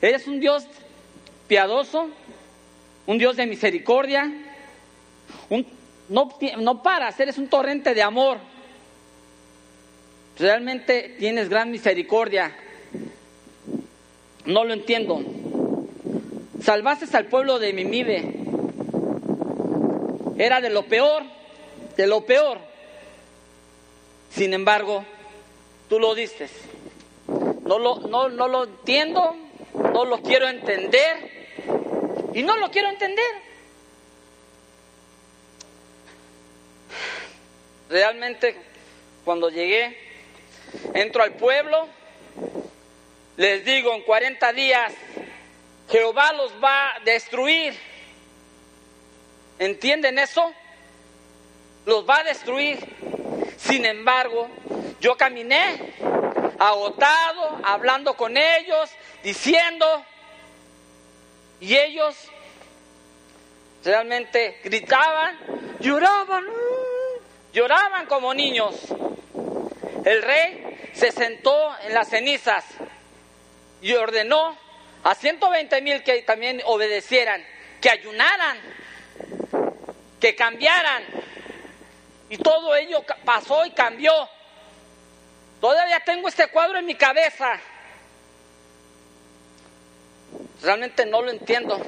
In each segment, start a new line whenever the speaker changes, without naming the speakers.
Eres un Dios piadoso, un Dios de misericordia, un, no, no paras, eres un torrente de amor. Realmente tienes gran misericordia. No lo entiendo. Salvaste al pueblo de Mimibe. Era de lo peor, de lo peor. Sin embargo, tú lo dices. No lo, no, no lo entiendo, no lo quiero entender y no lo quiero entender. Realmente, cuando llegué, entro al pueblo, les digo, en 40 días Jehová los va a destruir. ¿Entienden eso? Los va a destruir. Sin embargo, yo caminé agotado, hablando con ellos, diciendo, y ellos realmente gritaban, lloraban, lloraban como niños. El rey se sentó en las cenizas y ordenó a 120 mil que también obedecieran, que ayunaran, que cambiaran. Y todo ello pasó y cambió. Todavía tengo este cuadro en mi cabeza. Realmente no lo entiendo.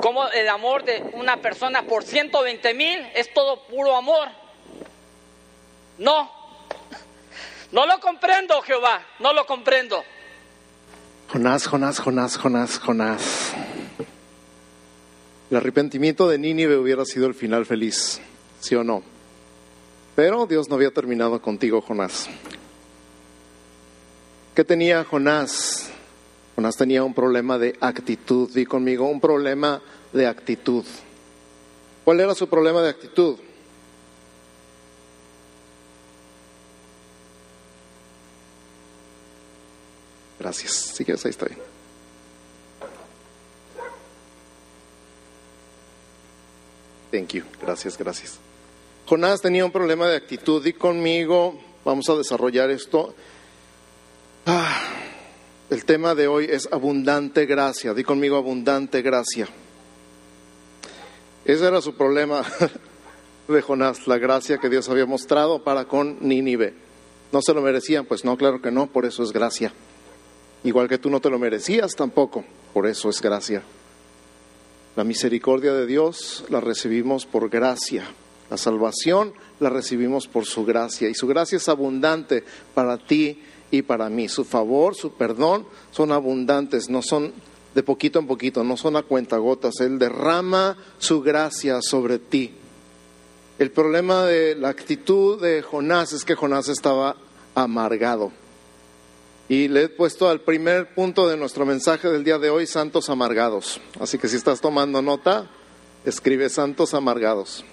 Cómo el amor de una persona por 120 mil es todo puro amor. No, no lo comprendo, Jehová, no lo comprendo.
Jonás, Jonás, Jonás, Jonás, Jonás. El arrepentimiento de Nínive hubiera sido el final feliz, ¿sí o no? Pero Dios no había terminado contigo, Jonás. ¿Qué tenía Jonás? Jonás tenía un problema de actitud. Di conmigo, un problema de actitud. ¿Cuál era su problema de actitud? Gracias. Si quieres, ahí está bien. Thank you. Gracias, gracias. Jonás tenía un problema de actitud y conmigo vamos a desarrollar esto. Ah, el tema de hoy es abundante gracia. Di conmigo abundante gracia. Ese era su problema de Jonás, la gracia que Dios había mostrado para con Nínive. ¿No se lo merecían? Pues no, claro que no, por eso es gracia. Igual que tú no te lo merecías tampoco, por eso es gracia. La misericordia de Dios la recibimos por gracia. La salvación la recibimos por su gracia y su gracia es abundante para ti y para mí. Su favor, su perdón son abundantes, no son de poquito en poquito, no son a cuentagotas. Él derrama su gracia sobre ti. El problema de la actitud de Jonás es que Jonás estaba amargado. Y le he puesto al primer punto de nuestro mensaje del día de hoy, santos amargados. Así que si estás tomando nota, escribe santos amargados.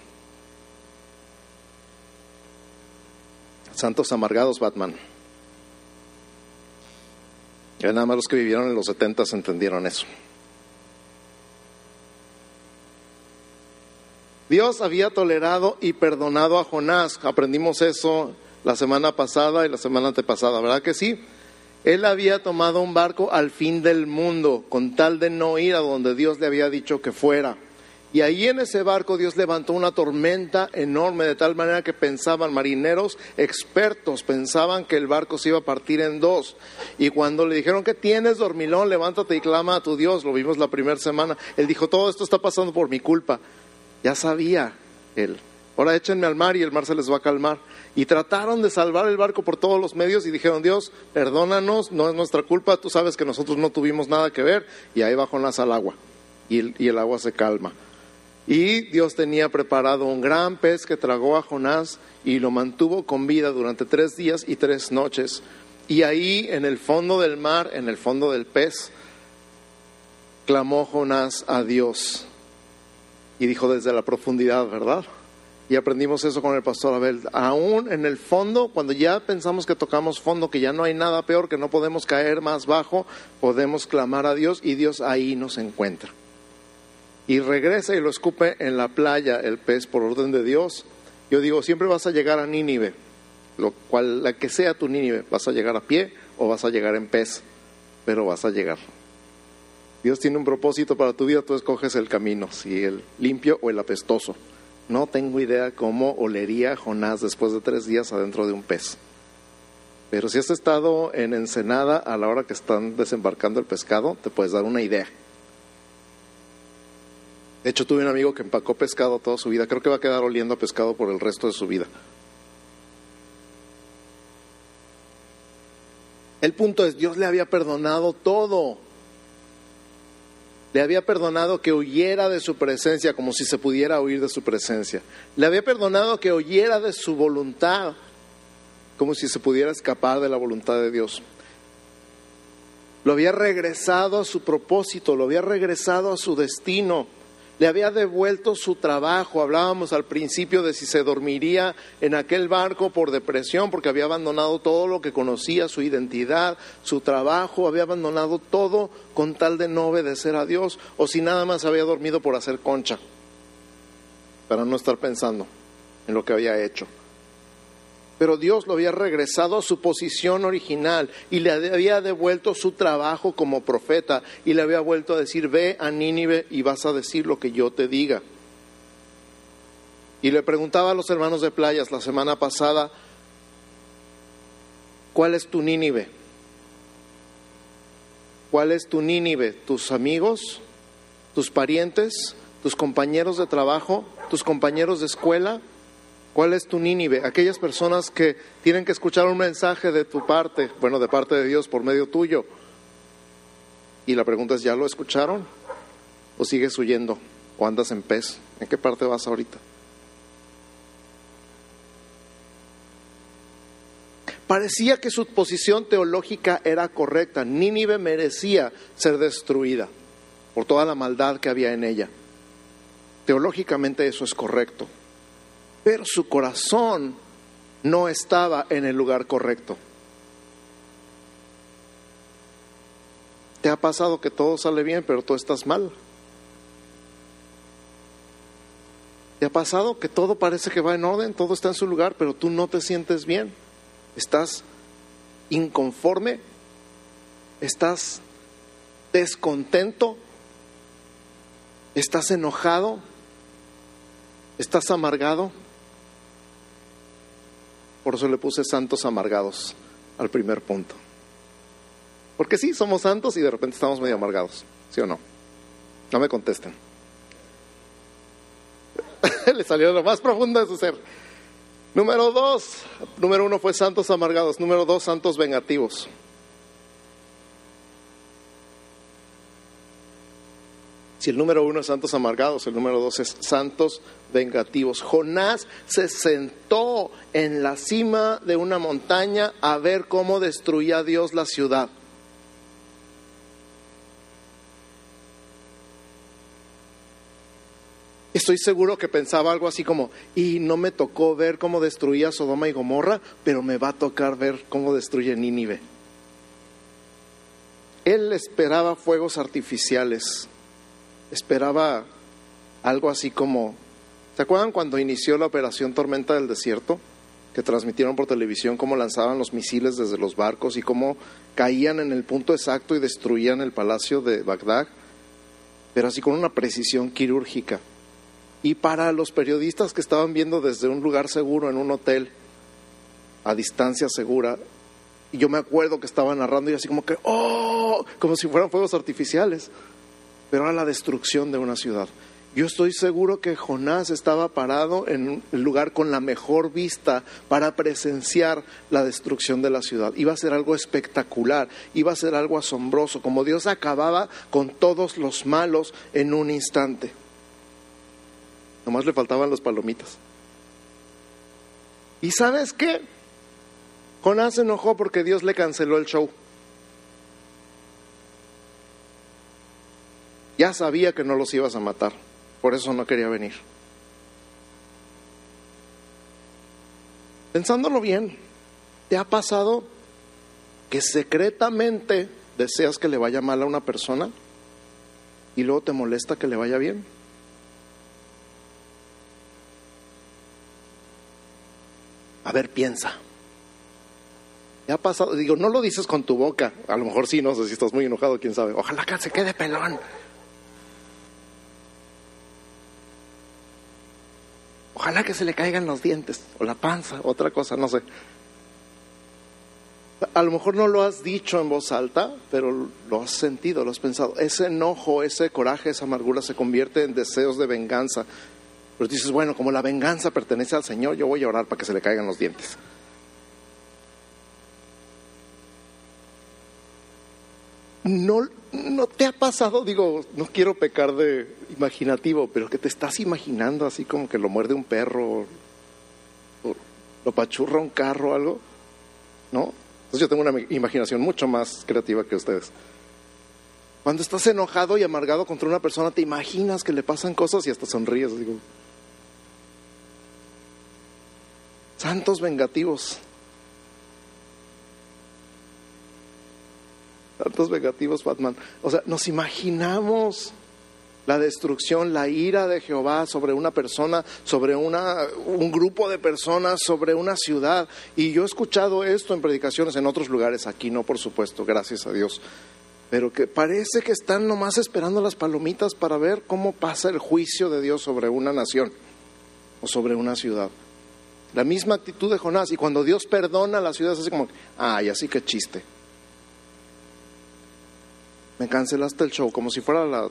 Santos amargados, Batman. Ya nada más los que vivieron en los setentas entendieron eso. Dios había tolerado y perdonado a Jonás. Aprendimos eso la semana pasada y la semana antepasada, ¿verdad que sí? Él había tomado un barco al fin del mundo con tal de no ir a donde Dios le había dicho que fuera. Y ahí en ese barco Dios levantó una tormenta enorme, de tal manera que pensaban, marineros expertos, pensaban que el barco se iba a partir en dos. Y cuando le dijeron que tienes dormilón, levántate y clama a tu Dios, lo vimos la primera semana, él dijo, todo esto está pasando por mi culpa. Ya sabía él. Ahora échenme al mar y el mar se les va a calmar. Y trataron de salvar el barco por todos los medios y dijeron, Dios, perdónanos, no es nuestra culpa, tú sabes que nosotros no tuvimos nada que ver. Y ahí bajó las al agua y el agua se calma. Y Dios tenía preparado un gran pez que tragó a Jonás y lo mantuvo con vida durante tres días y tres noches. Y ahí en el fondo del mar, en el fondo del pez, clamó Jonás a Dios. Y dijo desde la profundidad, ¿verdad? Y aprendimos eso con el pastor Abel. Aún en el fondo, cuando ya pensamos que tocamos fondo, que ya no hay nada peor, que no podemos caer más bajo, podemos clamar a Dios y Dios ahí nos encuentra y regresa y lo escupe en la playa el pez por orden de Dios, yo digo, siempre vas a llegar a Nínive, lo cual, la que sea tu Nínive, vas a llegar a pie o vas a llegar en pez. pero vas a llegar. Dios tiene un propósito para tu vida, tú escoges el camino, si el limpio o el apestoso. No tengo idea cómo olería Jonás después de tres días adentro de un pez. Pero si has estado en Ensenada a la hora que están desembarcando el pescado, te puedes dar una idea. De hecho, tuve un amigo que empacó pescado toda su vida. Creo que va a quedar oliendo a pescado por el resto de su vida. El punto es, Dios le había perdonado todo. Le había perdonado que huyera de su presencia como si se pudiera huir de su presencia. Le había perdonado que huyera de su voluntad como si se pudiera escapar de la voluntad de Dios. Lo había regresado a su propósito, lo había regresado a su destino le había devuelto su trabajo. Hablábamos al principio de si se dormiría en aquel barco por depresión, porque había abandonado todo lo que conocía, su identidad, su trabajo, había abandonado todo con tal de no obedecer a Dios, o si nada más había dormido por hacer concha, para no estar pensando en lo que había hecho pero Dios lo había regresado a su posición original y le había devuelto su trabajo como profeta y le había vuelto a decir, ve a Nínive y vas a decir lo que yo te diga. Y le preguntaba a los hermanos de playas la semana pasada, ¿cuál es tu Nínive? ¿Cuál es tu Nínive? ¿Tus amigos? ¿Tus parientes? ¿Tus compañeros de trabajo? ¿Tus compañeros de escuela? ¿Cuál es tu Nínive? Aquellas personas que tienen que escuchar un mensaje de tu parte, bueno, de parte de Dios por medio tuyo. Y la pregunta es, ¿ya lo escucharon? ¿O sigues huyendo? ¿O andas en pez? ¿En qué parte vas ahorita? Parecía que su posición teológica era correcta. Nínive merecía ser destruida por toda la maldad que había en ella. Teológicamente eso es correcto pero su corazón no estaba en el lugar correcto. ¿Te ha pasado que todo sale bien, pero tú estás mal? ¿Te ha pasado que todo parece que va en orden, todo está en su lugar, pero tú no te sientes bien? ¿Estás inconforme? ¿Estás descontento? ¿Estás enojado? ¿Estás amargado? Por eso le puse santos amargados al primer punto. Porque sí, somos santos y de repente estamos medio amargados, ¿sí o no? No me contesten. Le salió lo más profundo de su ser. Número dos, número uno fue santos amargados, número dos, santos vengativos. Si el número uno es santos amargados, el número dos es santos vengativos. Jonás se sentó en la cima de una montaña a ver cómo destruía Dios la ciudad. Estoy seguro que pensaba algo así como, y no me tocó ver cómo destruía Sodoma y Gomorra, pero me va a tocar ver cómo destruye Nínive. Él esperaba fuegos artificiales esperaba algo así como, ¿se acuerdan cuando inició la operación Tormenta del Desierto? Que transmitieron por televisión cómo lanzaban los misiles desde los barcos y cómo caían en el punto exacto y destruían el palacio de Bagdad, pero así con una precisión quirúrgica. Y para los periodistas que estaban viendo desde un lugar seguro en un hotel, a distancia segura, y yo me acuerdo que estaba narrando y así como que, ¡oh! Como si fueran fuegos artificiales pero a la destrucción de una ciudad. Yo estoy seguro que Jonás estaba parado en un lugar con la mejor vista para presenciar la destrucción de la ciudad. Iba a ser algo espectacular, iba a ser algo asombroso, como Dios acababa con todos los malos en un instante. Nomás le faltaban las palomitas. ¿Y sabes qué? Jonás se enojó porque Dios le canceló el show. Ya sabía que no los ibas a matar, por eso no quería venir. Pensándolo bien, ¿te ha pasado que secretamente deseas que le vaya mal a una persona y luego te molesta que le vaya bien? A ver, piensa. ¿Te ha pasado? Digo, no lo dices con tu boca. A lo mejor sí, no sé si estás muy enojado, quién sabe. Ojalá que se quede pelón. Ojalá que se le caigan los dientes o la panza, otra cosa, no sé. A lo mejor no lo has dicho en voz alta, pero lo has sentido, lo has pensado. Ese enojo, ese coraje, esa amargura se convierte en deseos de venganza. Pero dices, bueno, como la venganza pertenece al Señor, yo voy a orar para que se le caigan los dientes. No, no te ha pasado, digo, no quiero pecar de imaginativo, pero que te estás imaginando así como que lo muerde un perro, o lo pachurra un carro o algo, ¿no? Entonces yo tengo una imaginación mucho más creativa que ustedes. Cuando estás enojado y amargado contra una persona, te imaginas que le pasan cosas y hasta sonríes. Digo, santos vengativos. Santos vengativos, Batman. O sea, nos imaginamos la destrucción, la ira de Jehová sobre una persona, sobre una, un grupo de personas, sobre una ciudad. Y yo he escuchado esto en predicaciones en otros lugares, aquí no, por supuesto, gracias a Dios. Pero que parece que están nomás esperando las palomitas para ver cómo pasa el juicio de Dios sobre una nación o sobre una ciudad. La misma actitud de Jonás. Y cuando Dios perdona a la ciudad, es así como, ay, así que chiste. Me cancelaste el show, como si fuera la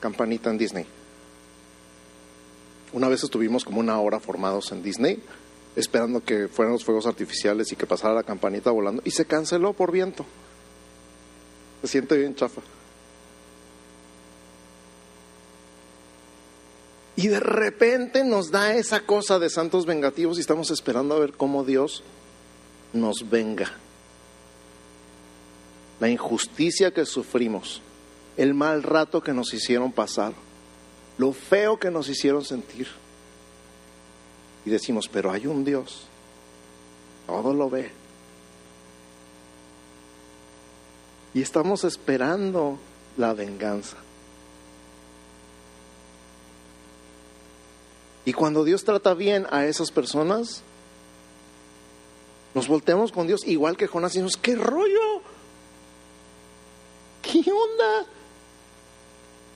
campanita en Disney. Una vez estuvimos como una hora formados en Disney, esperando que fueran los fuegos artificiales y que pasara la campanita volando, y se canceló por viento. Se siente bien chafa. Y de repente nos da esa cosa de santos vengativos y estamos esperando a ver cómo Dios nos venga. La injusticia que sufrimos, el mal rato que nos hicieron pasar, lo feo que nos hicieron sentir. Y decimos, pero hay un Dios, todo lo ve. Y estamos esperando la venganza. Y cuando Dios trata bien a esas personas, nos volteamos con Dios igual que Jonás y decimos, ¿qué rollo? ¿Qué onda?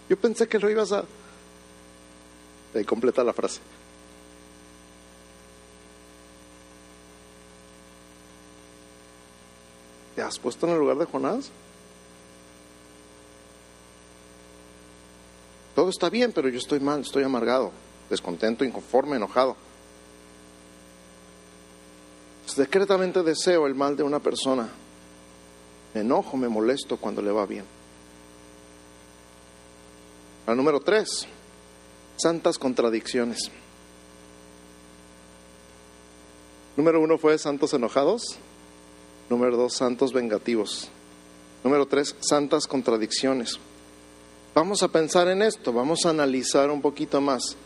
Yo pensé que lo ibas a... Ahí completa la frase. ¿Te has puesto en el lugar de Jonás? Todo está bien, pero yo estoy mal, estoy amargado, descontento, inconforme, enojado. Secretamente deseo el mal de una persona. Me enojo, me molesto cuando le va bien. La número tres, santas contradicciones. Número uno fue santos enojados. Número dos, santos vengativos. Número tres, santas contradicciones. Vamos a pensar en esto, vamos a analizar un poquito más.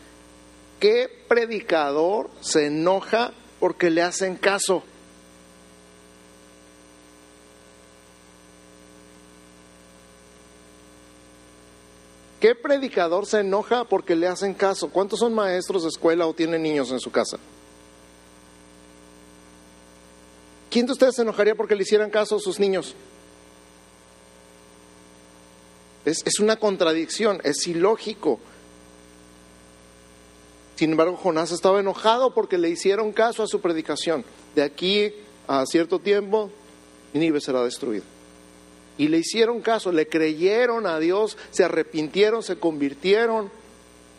¿Qué predicador se enoja porque le hacen caso? ¿Qué predicador se enoja porque le hacen caso? ¿Cuántos son maestros de escuela o tienen niños en su casa? ¿Quién de ustedes se enojaría porque le hicieran caso a sus niños? Es, una contradicción, es ilógico. Sin embargo, Jonás estaba enojado porque le hicieron caso a su predicación. De aquí a cierto tiempo, Nínive será destruido. Y le hicieron caso, le creyeron a Dios, se arrepintieron, se convirtieron,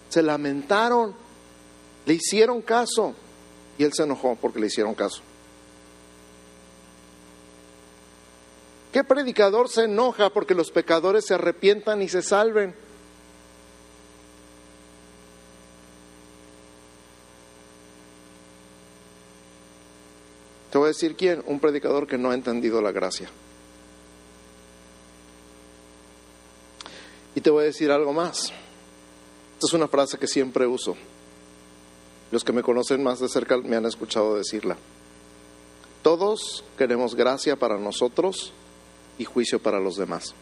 se lamentaron, le hicieron caso. Y él se enojó porque le hicieron caso. ¿Qué predicador se enoja porque los pecadores se arrepientan y se salven? Te voy a decir quién, un predicador que no ha entendido la gracia. Y te voy a decir algo más. Esta es una frase que siempre uso. Los que me conocen más de cerca me han escuchado decirla. Todos queremos gracia para nosotros y juicio para los demás.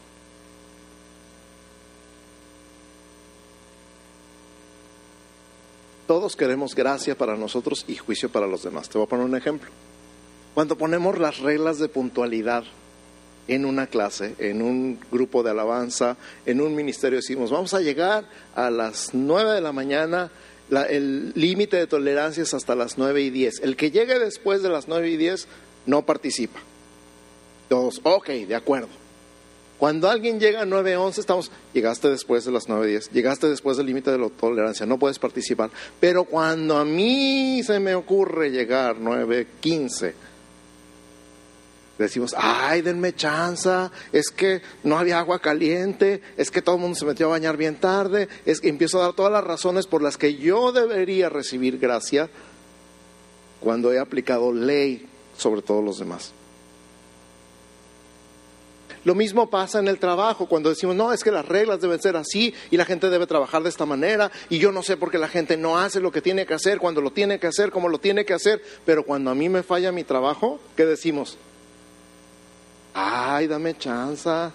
Todos queremos gracia para nosotros y juicio para los demás. Te voy a poner un ejemplo. Cuando ponemos las reglas de puntualidad en una clase, en un grupo de alabanza, en un ministerio, decimos, vamos a llegar a las nueve de la mañana, el límite de tolerancia es hasta las nueve y diez. El que llegue después de las nueve y diez no participa. Todos, ok, de acuerdo. Cuando alguien llega a 9.11, estamos, llegaste después de las 9.10, llegaste después del límite de la tolerancia, no puedes participar. Pero cuando a mí se me ocurre llegar 9.15, decimos, ay, denme chanza, es que no había agua caliente, es que todo el mundo se metió a bañar bien tarde, es que empiezo a dar todas las razones por las que yo debería recibir gracia cuando he aplicado ley sobre todos los demás. Lo mismo pasa en el trabajo, cuando decimos, no, es que las reglas deben ser así y la gente debe trabajar de esta manera y yo no sé por qué la gente no hace lo que tiene que hacer, cuando lo tiene que hacer, como lo tiene que hacer, pero cuando a mí me falla mi trabajo, ¿qué decimos? Ay, dame chanza.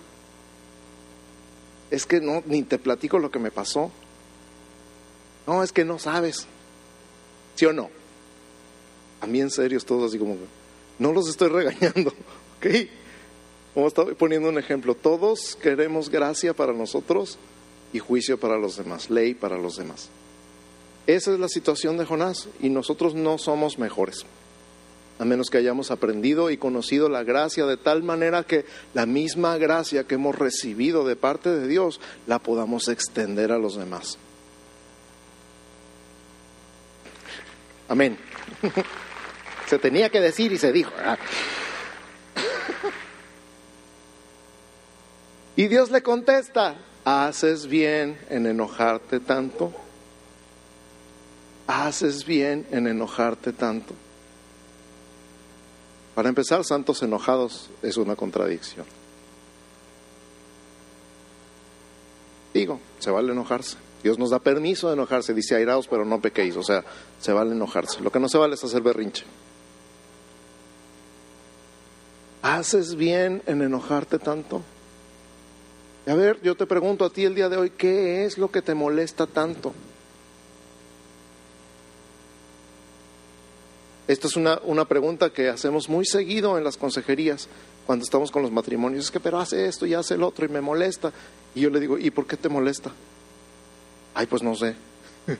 Es que no, ni te platico lo que me pasó. No, es que no sabes. ¿Sí o no? A mí en serio todos así como, no los estoy regañando, ¿ok? Como estaba poniendo un ejemplo, todos queremos gracia para nosotros y juicio para los demás, ley para los demás. Esa es la situación de Jonás y nosotros no somos mejores, a menos que hayamos aprendido y conocido la gracia de tal manera que la misma gracia que hemos recibido de parte de Dios la podamos extender a los demás. Amén. Se tenía que decir y se dijo. Y Dios le contesta, ¿haces bien en enojarte tanto? ¿Haces bien en enojarte tanto? Para empezar, santos enojados es una contradicción. Digo, se vale enojarse. Dios nos da permiso de enojarse, dice airaos, pero no pequéis. O sea, se vale enojarse. Lo que no se vale es hacer berrinche. ¿Haces bien en enojarte tanto? A ver, yo te pregunto a ti el día de hoy, ¿qué es lo que te molesta tanto? Esta es una, una, pregunta que hacemos muy seguido en las consejerías cuando estamos con los matrimonios. Es que, pero hace esto y hace el otro y me molesta. Y yo le digo, ¿y por qué te molesta? Ay, pues no sé.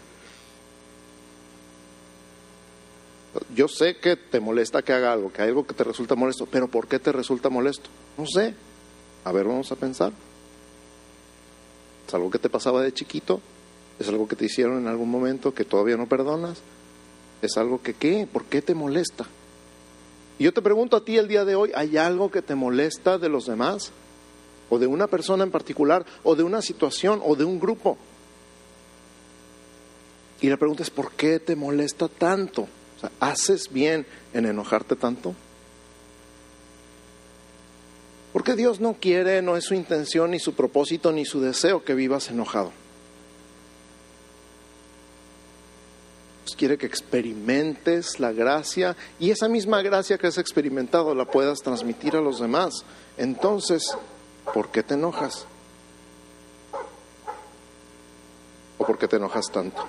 Yo sé que te molesta que haga algo, que hay algo que te resulta molesto, pero ¿por qué te resulta molesto? No sé. A ver, vamos a pensar. ¿Es algo que te pasaba de chiquito? ¿Es algo que te hicieron en algún momento que todavía no perdonas? ¿Es algo que qué? ¿Por qué te molesta? Y yo te pregunto a ti el día de hoy, ¿hay algo que te molesta de los demás? ¿O de una persona en particular? ¿O de una situación? ¿O de un grupo? Y la pregunta es, ¿por qué te molesta tanto? ¿haces bien en enojarte tanto? Porque Dios no quiere, no es su intención, ni su propósito, ni su deseo que vivas enojado. Quiere que experimentes la gracia y esa misma gracia que has experimentado la puedas transmitir a los demás. Entonces, ¿por qué te enojas? ¿O por qué te enojas tanto?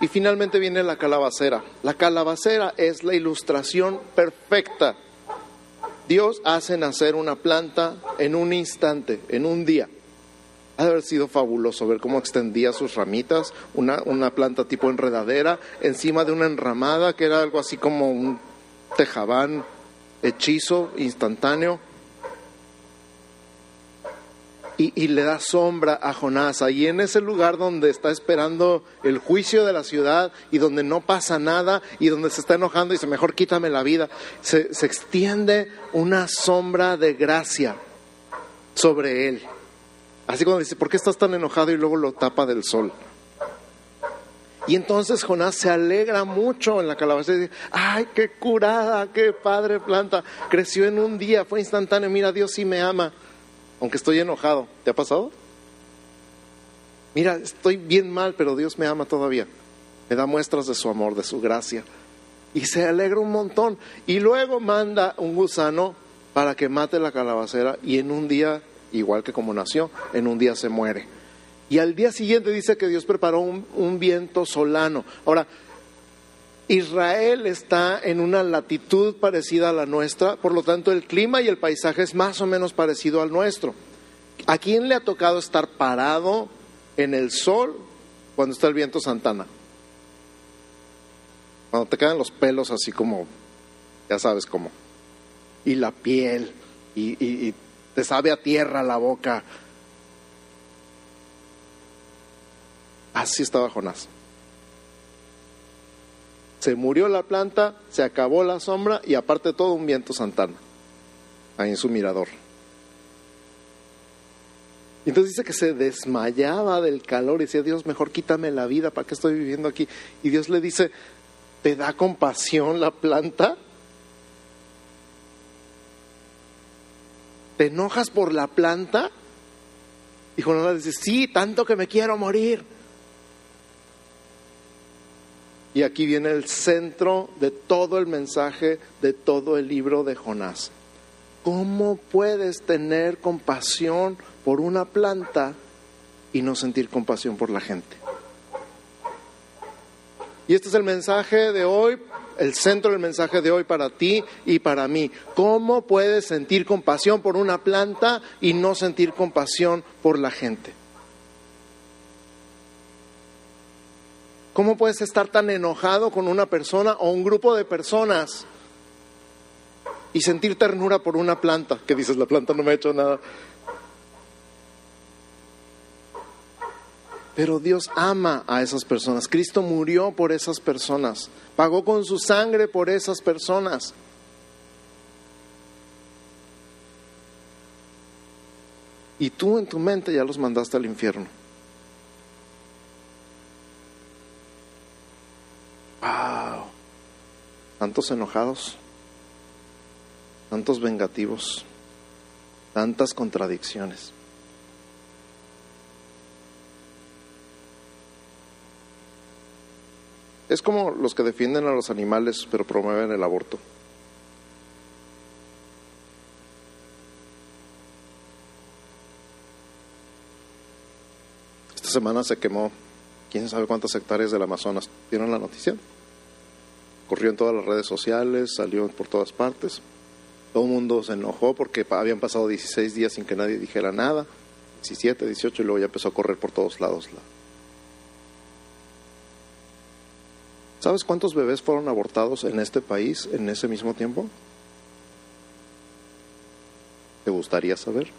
Y finalmente viene la calabacera. La calabacera es la ilustración perfecta. Dios hace nacer una planta en un instante, en un día. Ha de haber sido fabuloso ver cómo extendía sus ramitas, una, una planta tipo enredadera, encima de una enramada que era algo así como un tejabán hechizo instantáneo y, le da sombra a Jonás. Ahí en ese lugar donde está esperando el juicio de la ciudad y donde no pasa nada y donde se está enojando y dice, mejor quítame la vida, se, se extiende una sombra de gracia sobre él. Así cuando dice, ¿por qué estás tan enojado? Y luego lo tapa del sol. Y entonces Jonás se alegra mucho en la calabaza y dice, ay, qué curada, qué padre planta, creció en un día, fue instantáneo, mira, Dios sí me ama aunque estoy enojado. ¿Te ha pasado? Mira, estoy bien mal, pero Dios me ama todavía. Me da muestras de su amor, de su gracia. Y se alegra un montón. Y luego manda un gusano para que mate la calabacera y en un día, igual que como nació, en un día se muere. Y al día siguiente dice que Dios preparó un, viento solano. Ahora, Israel está en una latitud parecida a la nuestra, por lo tanto el clima y el paisaje es más o menos parecido al nuestro. ¿A quién le ha tocado estar parado en el sol cuando está el viento Santana? Cuando te quedan los pelos así como, ya sabes cómo, y la piel, y, y te sabe a tierra la boca. Así estaba Jonás. Se murió la planta, se acabó la sombra y aparte todo un viento Santana, ahí en su mirador. Entonces dice que se desmayaba del calor y decía, Dios, mejor quítame la vida, ¿para qué estoy viviendo aquí? Y Dios le dice, ¿te da compasión la planta? ¿Te enojas por la planta? Y Jonás dice, sí, tanto que me quiero morir. Y aquí viene el centro de todo el mensaje de todo el libro de Jonás. ¿Cómo puedes tener compasión por una planta y no sentir compasión por la gente? Y este es el mensaje de hoy, el centro del mensaje de hoy para ti y para mí. ¿Cómo puedes sentir compasión por una planta y no sentir compasión por la gente? ¿Cómo puedes estar tan enojado con una persona o un grupo de personas y sentir ternura por una planta? Que dices, la planta no me ha hecho nada. Pero Dios ama a esas personas. Cristo murió por esas personas. Pagó con su sangre por esas personas. Y tú en tu mente ya los mandaste al infierno. ¡Wow! Tantos enojados, tantos vengativos, tantas contradicciones. Es como los que defienden a los animales pero promueven el aborto. Esta semana se quemó quién sabe cuántas hectáreas del Amazonas. ¿Vieron la noticia? Corrió en todas las redes sociales, salió por todas partes. Todo el mundo se enojó porque habían pasado 16 días sin que nadie dijera nada. 17, 18 y luego ya empezó a correr por todos lados. ¿Sabes cuántos bebés fueron abortados en este país en ese mismo tiempo? ¿Te gustaría saber?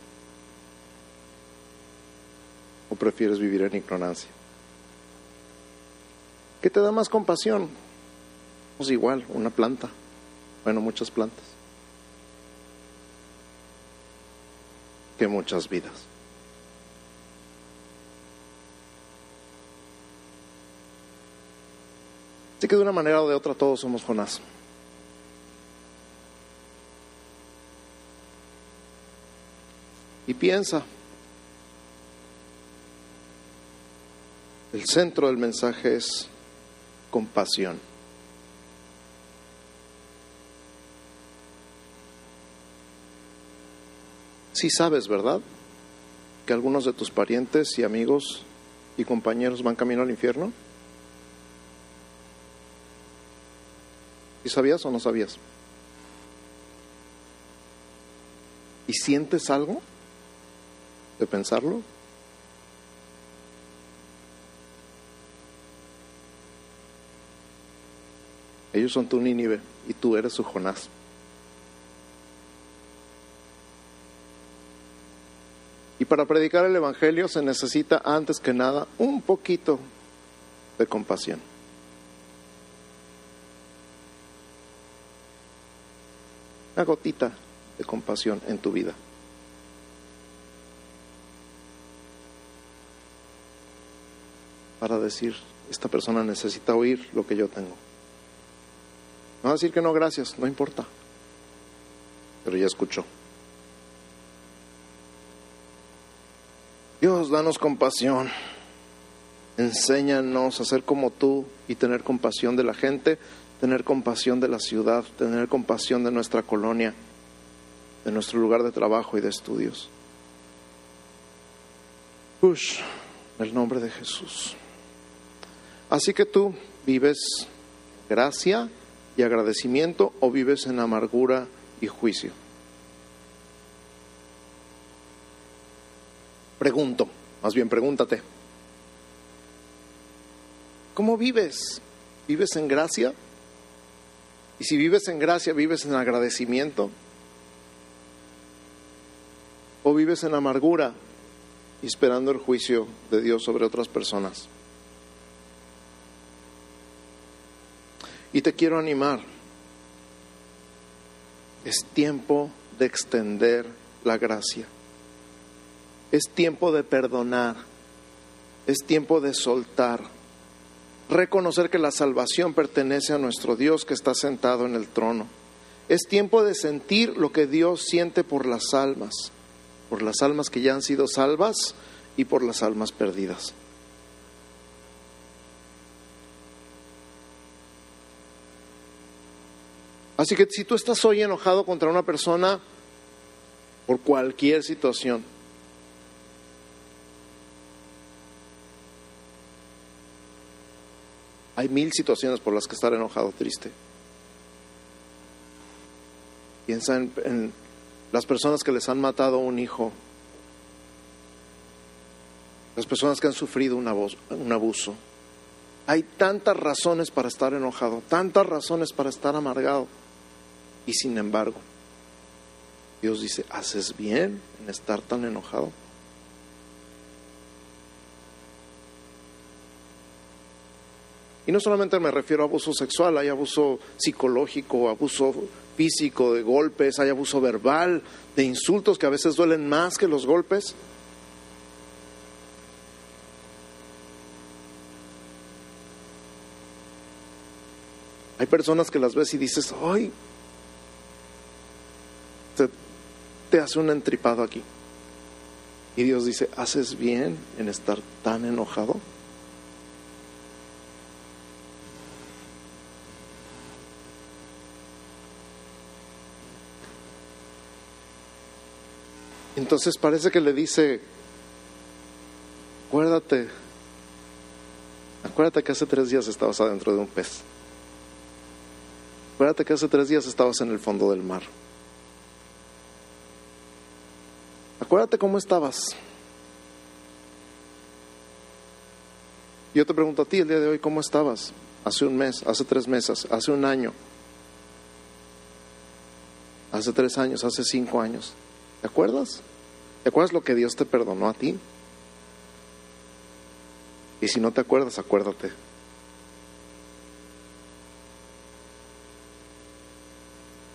¿O prefieres vivir en ignorancia? ¿Qué te da más compasión? Pues igual, una planta. Bueno, muchas plantas. Que muchas vidas. Así que de una manera o de otra todos somos Jonás. Y piensa, el centro del mensaje es compasión. Sí sabes, ¿verdad? Que algunos de tus parientes y amigos y compañeros van camino al infierno. ¿Y sabías o no sabías? ¿Y sientes algo de pensarlo? Ellos son tu Nínive y tú eres su Jonás. Y para predicar el Evangelio se necesita antes que nada un poquito de compasión. Una gotita de compasión en tu vida. Para decir, esta persona necesita oír lo que yo tengo. No decir que no, gracias, no importa. Pero ya escuchó. Dios, danos compasión. Enséñanos a ser como tú y tener compasión de la gente, tener compasión de la ciudad, tener compasión de nuestra colonia, de nuestro lugar de trabajo y de estudios. Push, en el nombre de Jesús. Así que tú vives gracia y agradecimiento o vives en amargura y juicio? Pregunto, más bien pregúntate. ¿Cómo vives? ¿Vives en gracia? Y si vives en gracia, ¿vives en agradecimiento? ¿O vives en amargura esperando el juicio de Dios sobre otras personas? Y te quiero animar. Es tiempo de extender la gracia. Es tiempo de perdonar. Es tiempo de soltar. Reconocer que la salvación pertenece a nuestro Dios que está sentado en el trono. Es tiempo de sentir lo que Dios siente por las almas, por las almas que ya han sido salvas y por las almas perdidas. Así que si tú estás hoy enojado contra una persona por cualquier situación, hay mil situaciones por las que estar enojado, triste. Piensa en, las personas que les han matado un hijo, las personas que han sufrido un abuso. Hay tantas razones para estar enojado, tantas razones para estar amargado. Y sin embargo, Dios dice, ¿haces bien en estar tan enojado? Y no solamente me refiero a abuso sexual, hay abuso psicológico, abuso físico, de golpes, hay abuso verbal, de insultos que a veces duelen más que los golpes. Hay personas que las ves y dices, ay, te, hace un entripado aquí. Y Dios dice, ¿haces bien en estar tan enojado? Entonces parece que le dice, acuérdate, acuérdate que hace tres días estabas adentro de un pez. Acuérdate que hace tres días estabas en el fondo del mar. Acuérdate cómo estabas. Yo te pregunto a ti el día de hoy, ¿cómo estabas? Hace un mes, hace tres meses, hace un año, hace tres años, hace cinco años. ¿Te acuerdas? ¿Te acuerdas lo que Dios te perdonó a ti? Y si no te acuerdas, acuérdate.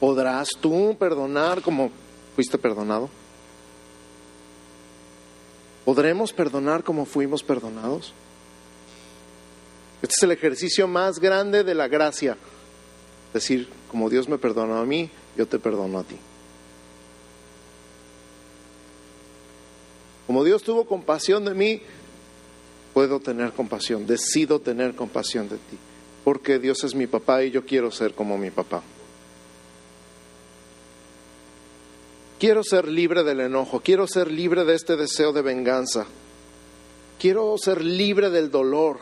¿Podrás tú perdonar como fuiste perdonado? ¿Podremos perdonar como fuimos perdonados? Este es el ejercicio más grande de la gracia. Decir, como Dios me perdonó a mí, yo te perdono a ti. Como Dios tuvo compasión de mí, puedo tener compasión, decido tener compasión de ti, porque Dios es mi papá y yo quiero ser como mi papá. Quiero ser libre del enojo, quiero ser libre de este deseo de venganza, quiero ser libre del dolor,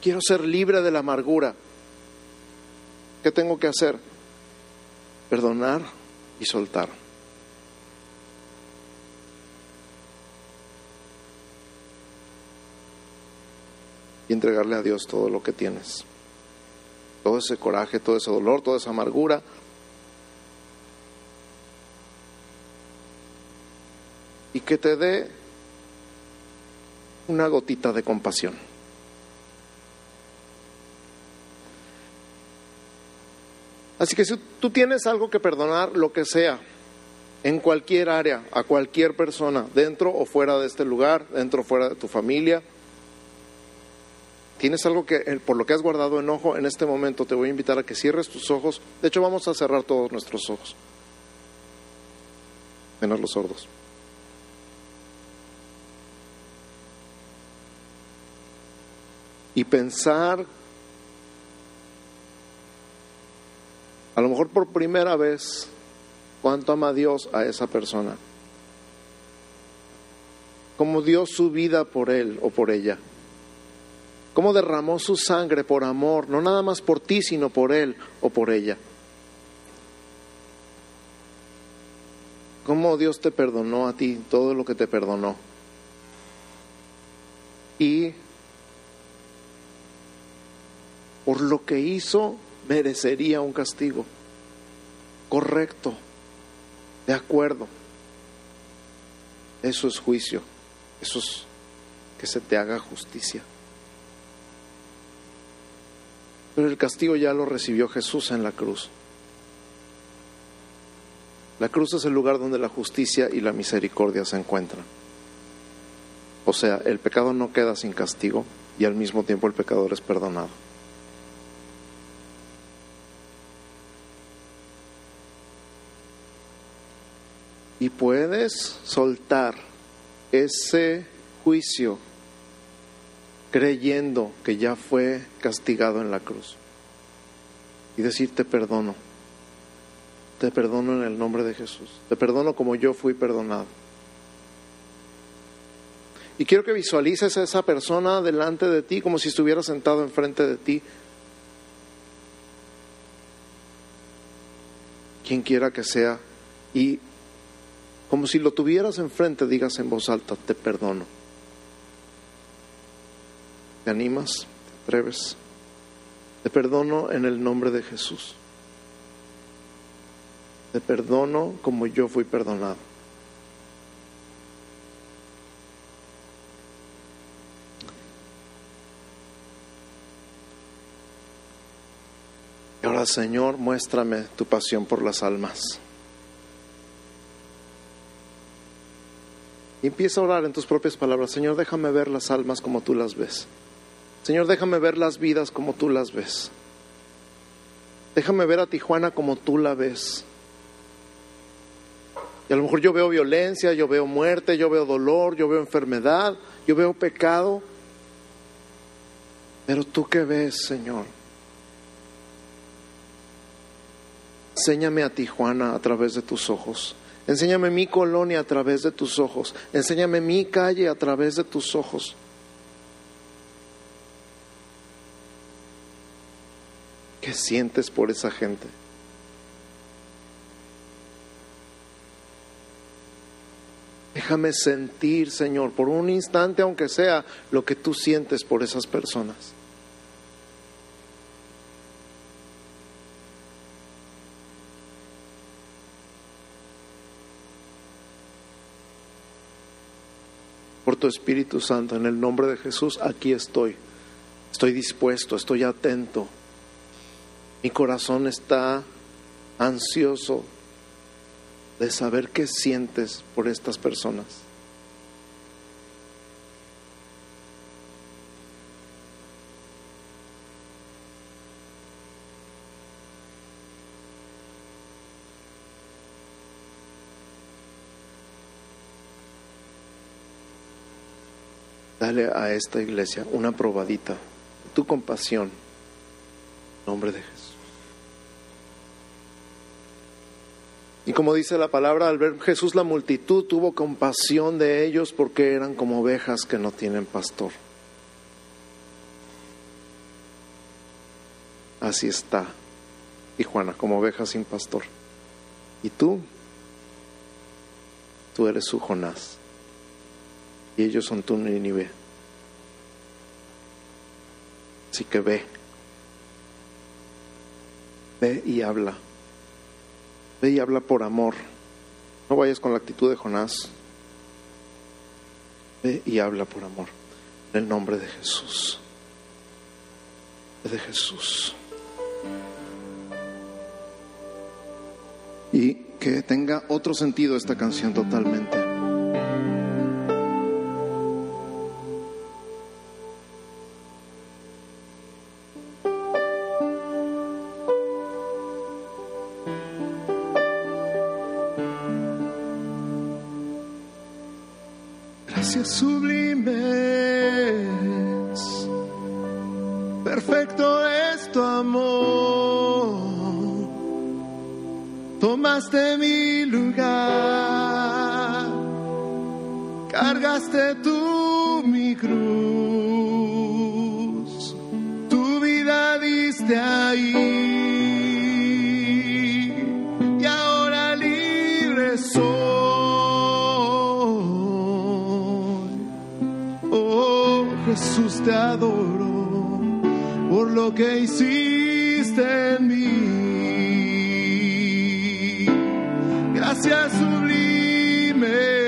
quiero ser libre de la amargura. ¿Qué tengo que hacer? Perdonar y soltar. Y entregarle a Dios todo lo que tienes. Todo ese coraje, todo ese dolor, toda esa amargura, y que te dé una gotita de compasión. Así que si tú tienes algo que perdonar, lo que sea, en cualquier área, a cualquier persona, dentro o fuera de este lugar, dentro o fuera de tu familia, tienes algo que por lo que has guardado enojo en este momento, te voy a invitar a que cierres tus ojos. De hecho, vamos a cerrar todos nuestros ojos, menos los sordos. y pensar, a lo mejor por primera vez, cuánto ama Dios a esa persona, cómo dio su vida por él o por ella. Cómo derramó su sangre por amor, no nada más por ti, sino por él o por ella. Cómo Dios te perdonó a ti todo lo que te perdonó. Y por lo que hizo merecería un castigo. Correcto, de acuerdo. Eso es juicio, eso es que se te haga justicia. Pero el castigo ya lo recibió Jesús en la cruz. La cruz es el lugar donde la justicia y la misericordia se encuentran. O sea, el pecado no queda sin castigo y al mismo tiempo el pecador es perdonado. Y puedes soltar ese juicio creyendo que ya fue castigado en la cruz. Y decir, te perdono. Te perdono en el nombre de Jesús. Te perdono como yo fui perdonado. Y quiero que visualices a esa persona delante de ti como si estuviera sentado enfrente de ti. Quien quiera que sea. Y como si lo tuvieras enfrente, digas en voz alta, te perdono. ¿Te animas? ¿Te atreves? Te perdono en el nombre de Jesús. Te perdono como yo fui perdonado. Y ahora, Señor, muéstrame tu pasión por las almas. Y empieza a orar en tus propias palabras. Señor, déjame ver las almas como tú las ves. Señor, déjame ver las vidas como tú las ves. Déjame ver a Tijuana como tú la ves. Y a lo mejor yo veo violencia, yo veo muerte, yo veo dolor, yo veo enfermedad, yo veo pecado. Pero tú qué ves, Señor. Enséñame a Tijuana a través de tus ojos. Enséñame mi colonia a través de tus ojos. Enséñame mi calle a través de tus ojos. ¿Qué sientes por esa gente? Déjame sentir, Señor, por un instante, aunque sea, lo que tú sientes por esas personas. por tu Espíritu Santo, en el nombre de Jesús, aquí estoy. Estoy dispuesto, estoy atento. Mi corazón está ansioso de saber qué sientes por estas personas. Dale a esta iglesia una probadita de tu compasión. En nombre de Jesús. Y como dice la palabra, al ver Jesús la multitud tuvo compasión de ellos porque eran como ovejas que no tienen pastor. Así está, Tijuana, como ovejas sin pastor. Y tú, tú eres su Jonás y ellos son tu Nínive. Así que ve, ve y habla, ve y habla por amor. No vayas con la actitud de Jonás. Ve y habla por amor. En el nombre de Jesús. De Jesús. Y que tenga otro sentido esta canción totalmente. Gracias